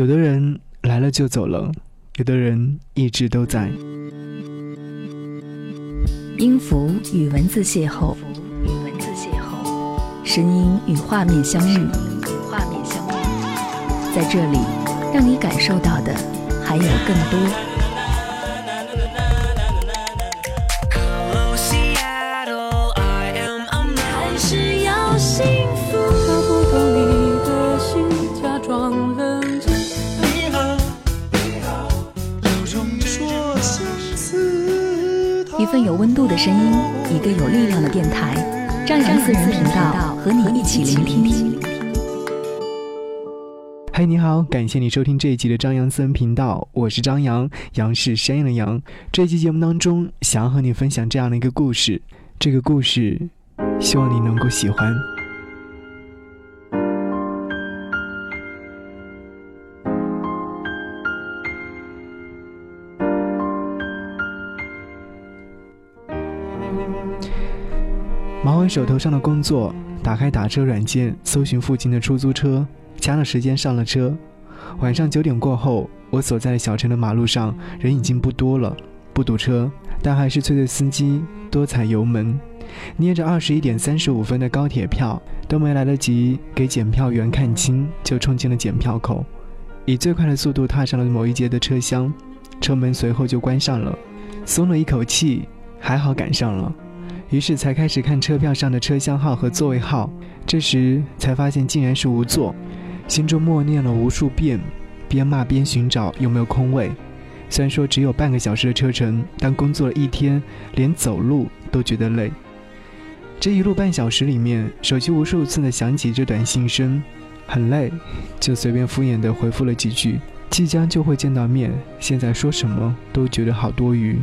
有的人来了就走了，有的人一直都在。音符与文字邂逅，与文字邂逅，声音与画面相遇，与画面相遇，在这里，让你感受到的还有更多。份有温度的声音，一个有力量的电台，张扬私人频道和你一起聆听。嗨，你好，感谢你收听这一集的张扬私人频道，我是张扬，杨是山羊的羊。这一期节目当中，想要和你分享这样的一个故事，这个故事，希望你能够喜欢。忙手头上的工作，打开打车软件，搜寻附近的出租车，掐了时间上了车。晚上九点过后，我所在的小城的马路上人已经不多了，不堵车，但还是催着司机多踩油门。捏着二十一点三十五分的高铁票，都没来得及给检票员看清，就冲进了检票口，以最快的速度踏上了某一节的车厢，车门随后就关上了，松了一口气，还好赶上了。于是才开始看车票上的车厢号和座位号，这时才发现竟然是无座，心中默念了无数遍，边骂边寻找有没有空位。虽然说只有半个小时的车程，但工作了一天，连走路都觉得累。这一路半小时里面，手机无数次的响起这短信声，很累，就随便敷衍的回复了几句。即将就会见到面，现在说什么都觉得好多余。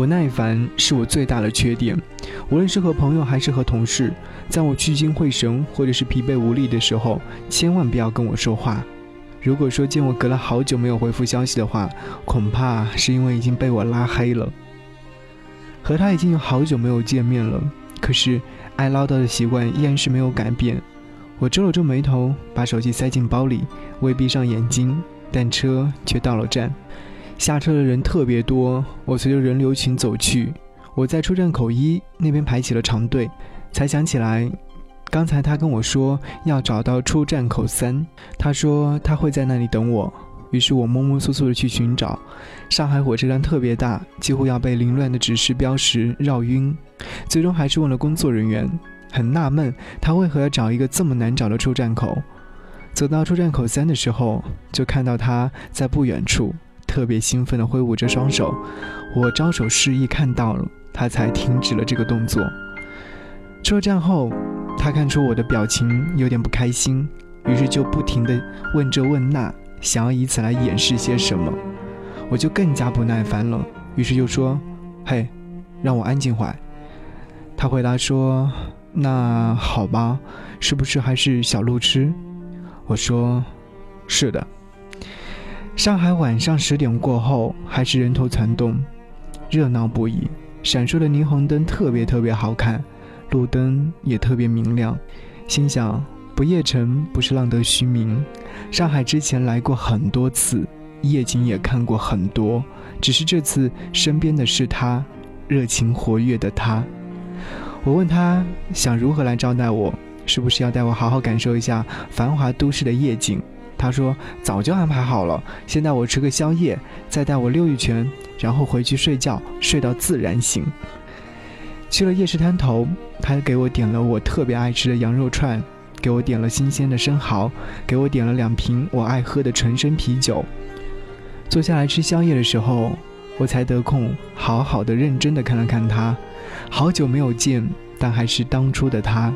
不耐烦是我最大的缺点，无论是和朋友还是和同事，在我聚精会神或者是疲惫无力的时候，千万不要跟我说话。如果说见我隔了好久没有回复消息的话，恐怕是因为已经被我拉黑了。和他已经有好久没有见面了，可是爱唠叨的习惯依然是没有改变。我皱了皱眉头，把手机塞进包里，未闭上眼睛，但车却到了站。下车的人特别多，我随着人流群走去。我在出站口一那边排起了长队，才想起来，刚才他跟我说要找到出站口三，他说他会在那里等我。于是我摸摸索索的去寻找。上海火车站特别大，几乎要被凌乱的指示标识绕晕。最终还是问了工作人员，很纳闷他为何要找一个这么难找的出站口。走到出站口三的时候，就看到他在不远处。特别兴奋地挥舞着双手，我招手示意看到了，他才停止了这个动作。出站后，他看出我的表情有点不开心，于是就不停地问这问那，想要以此来掩饰些什么。我就更加不耐烦了，于是就说：“嘿，让我安静会。”他回答说：“那好吧，是不是还是小路痴？”我说：“是的。”上海晚上十点过后还是人头攒动，热闹不已。闪烁的霓虹灯特别特别好看，路灯也特别明亮。心想，不夜城不是浪得虚名。上海之前来过很多次，夜景也看过很多，只是这次身边的是他，热情活跃的他。我问他想如何来招待我，是不是要带我好好感受一下繁华都市的夜景？他说早就安排好了，先带我吃个宵夜，再带我溜一圈，然后回去睡觉，睡到自然醒。去了夜市摊头，他给我点了我特别爱吃的羊肉串，给我点了新鲜的生蚝，给我点了两瓶我爱喝的纯生啤酒。坐下来吃宵夜的时候，我才得空好好的认真的看了看他，好久没有见，但还是当初的他，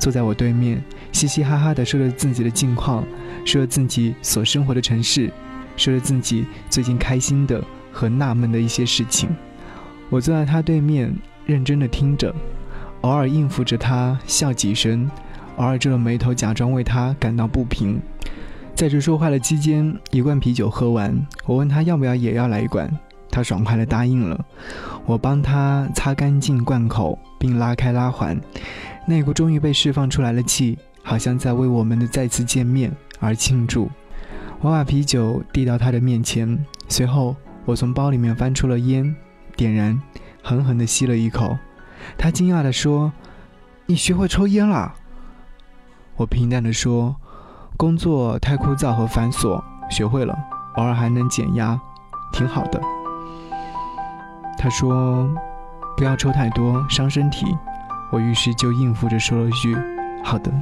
坐在我对面，嘻嘻哈哈的说着自己的近况。说着自己所生活的城市，说着自己最近开心的和纳闷的一些事情。我坐在他对面，认真的听着，偶尔应付着他笑几声，偶尔皱着眉头假装为他感到不平。在这说话的期间，一罐啤酒喝完，我问他要不要也要来一罐，他爽快的答应了。我帮他擦干净罐口，并拉开拉环，那股终于被释放出来的气，好像在为我们的再次见面。而庆祝，我把啤酒递到他的面前，随后我从包里面翻出了烟，点燃，狠狠地吸了一口。他惊讶地说：“你学会抽烟了？”我平淡地说：“工作太枯燥和繁琐，学会了，偶尔还能减压，挺好的。”他说：“不要抽太多，伤身体。”我于是就应付着说了句：“好的。”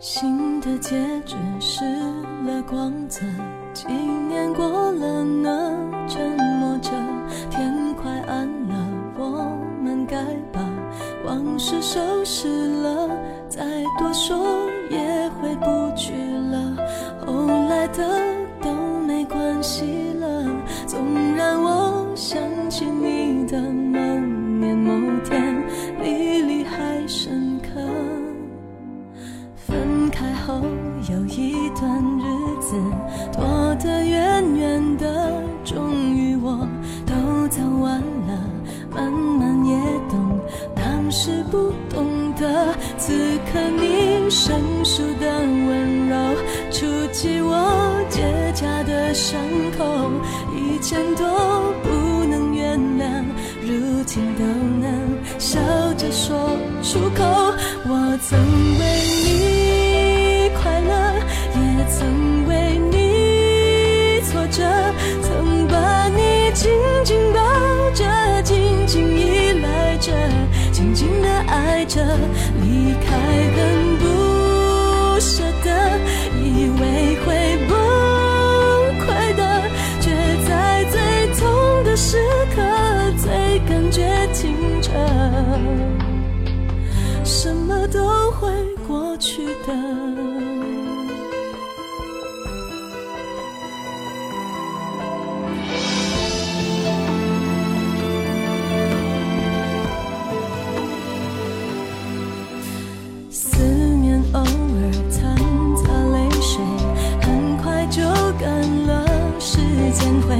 新的戒指失了光泽，几年过了呢，沉默着，天快暗了，我们该把往事收拾了，再多说也回不去了，后来的都没关系。爱着，离开很不舍得，以为会崩溃的，却在最痛的时刻，最感觉清澈。什么都会过去的。干了。时间会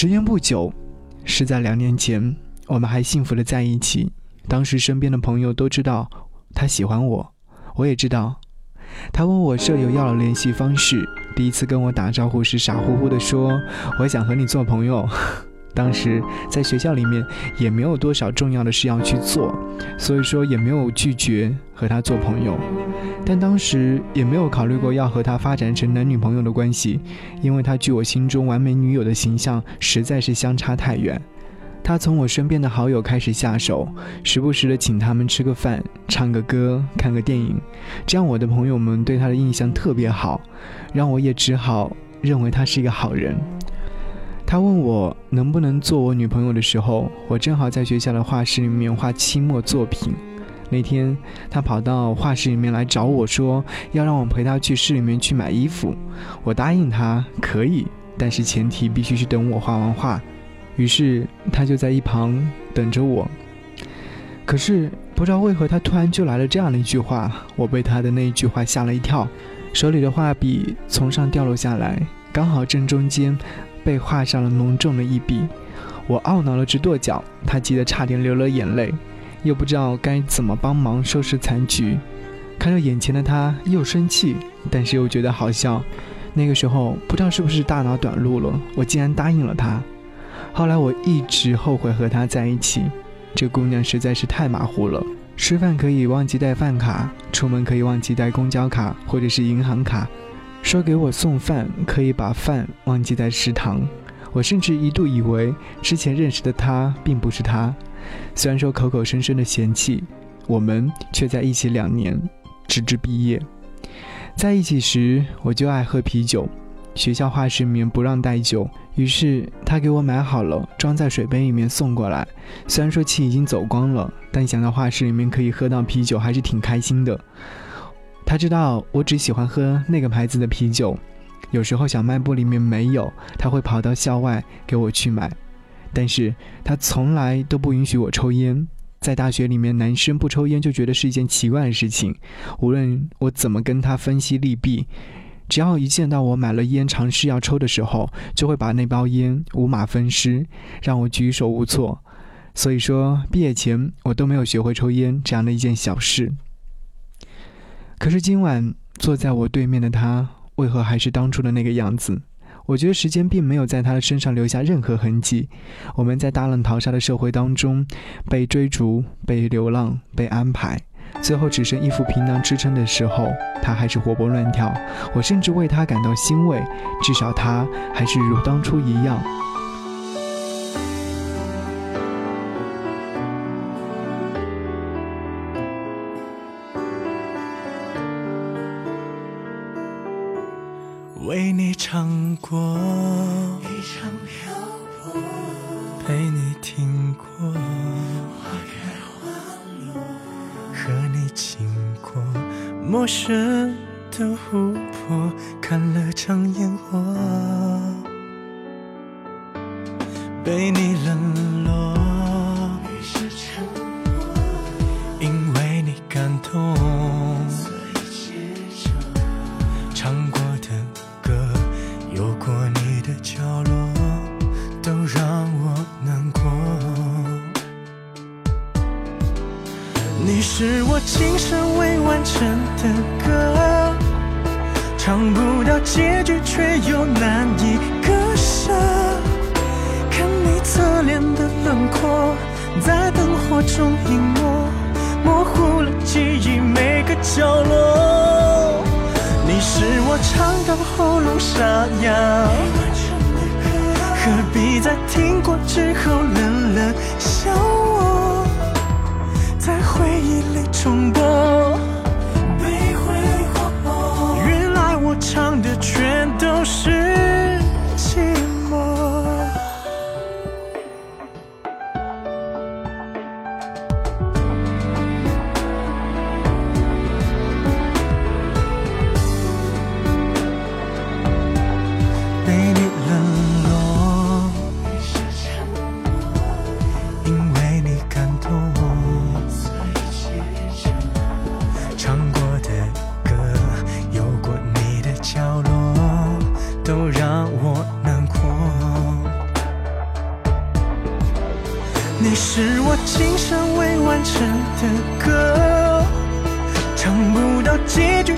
时间不久，是在两年前，我们还幸福的在一起。当时身边的朋友都知道他喜欢我，我也知道。他问我舍友要了联系方式，第一次跟我打招呼时傻乎乎的说：“我想和你做朋友。”当时在学校里面也没有多少重要的事要去做，所以说也没有拒绝和他做朋友。但当时也没有考虑过要和他发展成男女朋友的关系，因为他距我心中完美女友的形象实在是相差太远。他从我身边的好友开始下手，时不时的请他们吃个饭、唱个歌、看个电影，这样我的朋友们对他的印象特别好，让我也只好认为他是一个好人。他问我能不能做我女朋友的时候，我正好在学校的画室里面画期末作品。那天他跑到画室里面来找我说要让我陪他去市里面去买衣服，我答应他可以，但是前提必须是等我画完画。于是他就在一旁等着我。可是不知道为何，他突然就来了这样的一句话，我被他的那一句话吓了一跳，手里的画笔从上掉落下来，刚好正中间被画上了浓重的一笔。我懊恼了直跺脚，他急得差点流了眼泪，又不知道该怎么帮忙收拾残局。看着眼前的他，又生气，但是又觉得好笑。那个时候不知道是不是大脑短路了，我竟然答应了他。后来我一直后悔和她在一起，这姑娘实在是太马虎了。吃饭可以忘记带饭卡，出门可以忘记带公交卡或者是银行卡，说给我送饭可以把饭忘记在食堂。我甚至一度以为之前认识的她并不是她，虽然说口口声声的嫌弃，我们却在一起两年，直至毕业。在一起时我就爱喝啤酒。学校画室里面不让带酒，于是他给我买好了，装在水杯里面送过来。虽然说气已经走光了，但想到画室里面可以喝到啤酒，还是挺开心的。他知道我只喜欢喝那个牌子的啤酒，有时候小卖部里面没有，他会跑到校外给我去买。但是他从来都不允许我抽烟，在大学里面，男生不抽烟就觉得是一件奇怪的事情。无论我怎么跟他分析利弊。只要一见到我买了烟，尝试要抽的时候，就会把那包烟五马分尸，让我举手无措。所以说，毕业前我都没有学会抽烟这样的一件小事。可是今晚坐在我对面的他，为何还是当初的那个样子？我觉得时间并没有在他的身上留下任何痕迹。我们在大浪淘沙的社会当中，被追逐、被流浪、被安排。最后只剩一副皮囊支撑的时候，他还是活蹦乱跳。我甚至为他感到欣慰，至少他还是如当初一样。过一场漂泊陪你听过花开花落和你经过陌生今生未完成的歌，唱不到结局却又难以割舍。看你侧脸的轮廓，在灯火中隐没，模糊了记忆每个角落。你是我唱到喉咙沙哑，何必在听过之后冷冷笑我？回忆里重播，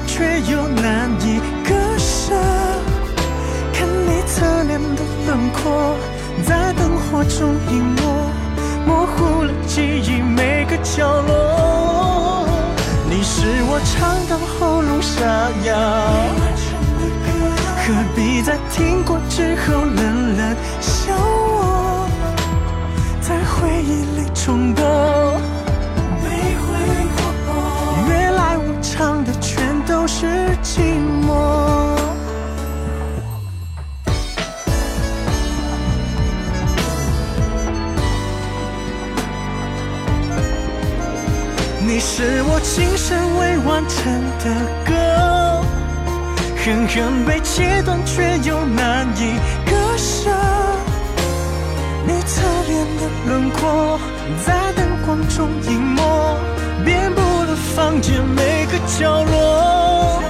却又难以割舍，看你侧脸的轮廓，在灯火中隐没，模糊了记忆。每个角落，你是我唱到喉咙沙哑，何必在听过之后，冷冷笑我，在回忆里重播。是我今生未完成的歌，狠狠被切断，却又难以割舍。你侧脸的轮廓在灯光中隐没，遍布了房间每个角落。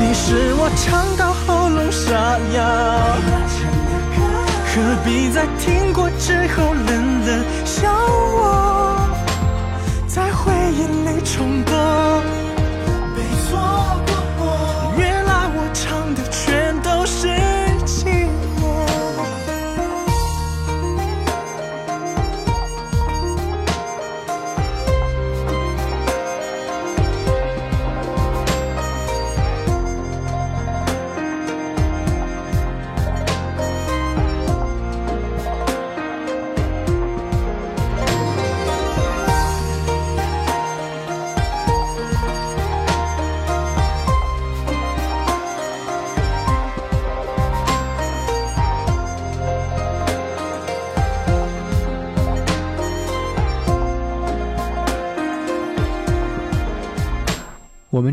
你是我唱到喉咙沙哑，何必在听过之后冷冷笑我？眼泪冲淡。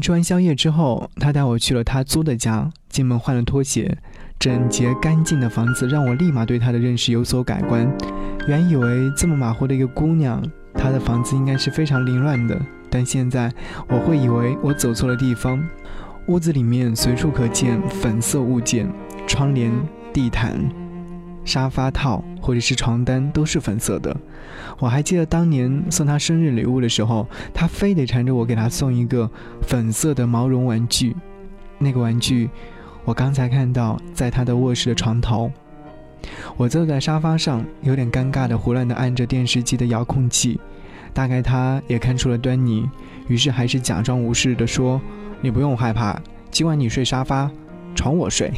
吃完宵夜之后，他带我去了他租的家，进门换了拖鞋，整洁干净的房子让我立马对他的认识有所改观。原以为这么马虎的一个姑娘，她的房子应该是非常凌乱的，但现在我会以为我走错了地方。屋子里面随处可见粉色物件，窗帘、地毯、沙发套或者是床单都是粉色的。我还记得当年送他生日礼物的时候，他非得缠着我给他送一个粉色的毛绒玩具。那个玩具，我刚才看到在他的卧室的床头。我坐在沙发上，有点尴尬的胡乱的按着电视机的遥控器。大概他也看出了端倪，于是还是假装无视的说：“你不用害怕，今晚你睡沙发，床我睡。”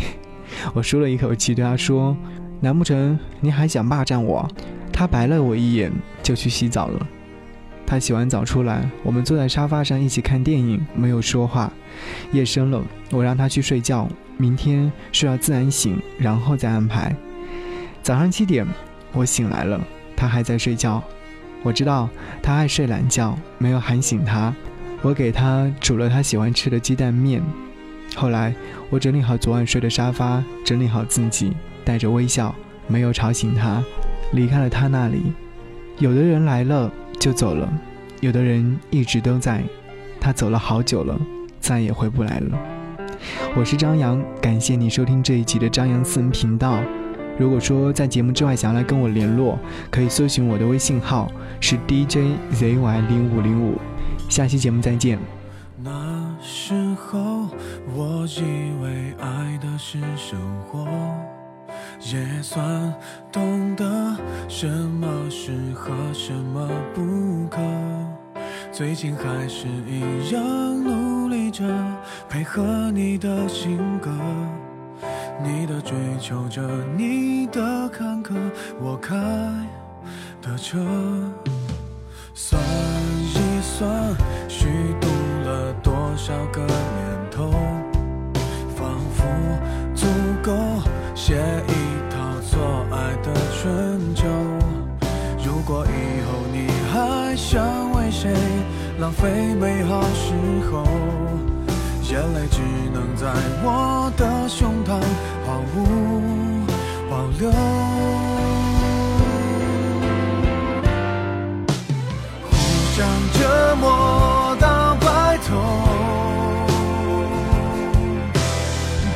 我舒了一口气，对他说：“难不成你还想霸占我？”他白了我一眼，就去洗澡了。他洗完澡出来，我们坐在沙发上一起看电影，没有说话。夜深了，我让他去睡觉，明天睡到自然醒，然后再安排。早上七点，我醒来了，他还在睡觉。我知道他爱睡懒觉，没有喊醒他。我给他煮了他喜欢吃的鸡蛋面。后来我整理好昨晚睡的沙发，整理好自己，带着微笑，没有吵醒他。离开了他那里，有的人来了就走了，有的人一直都在。他走了好久了，再也回不来了。我是张扬，感谢你收听这一集的张扬私人频道。如果说在节目之外想要来跟我联络，可以搜寻我的微信号是 DJZY 零五零五。下期节目再见。那时候，我以为爱的是生活。也算懂得什么适合，什么不可。最近还是一样努力着，配合你的性格，你的追求着，你的坎坷，我开的车。算一算，虚度了多少个年头，仿佛足够写一春秋。如果以后你还想为谁浪费美好时候，眼泪只能在我的胸膛毫无保留。互相折磨到白头，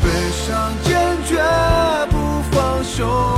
悲伤坚决不放手。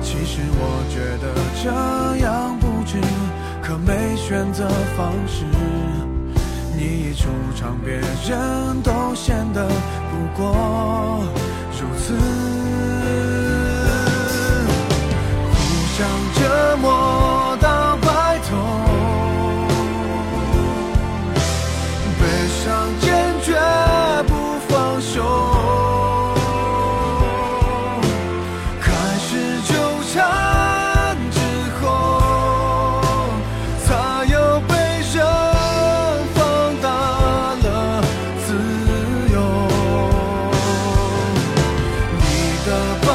其实我觉得这样不值可没选择方式。你一出场别人都显得不过如此。互相折磨 the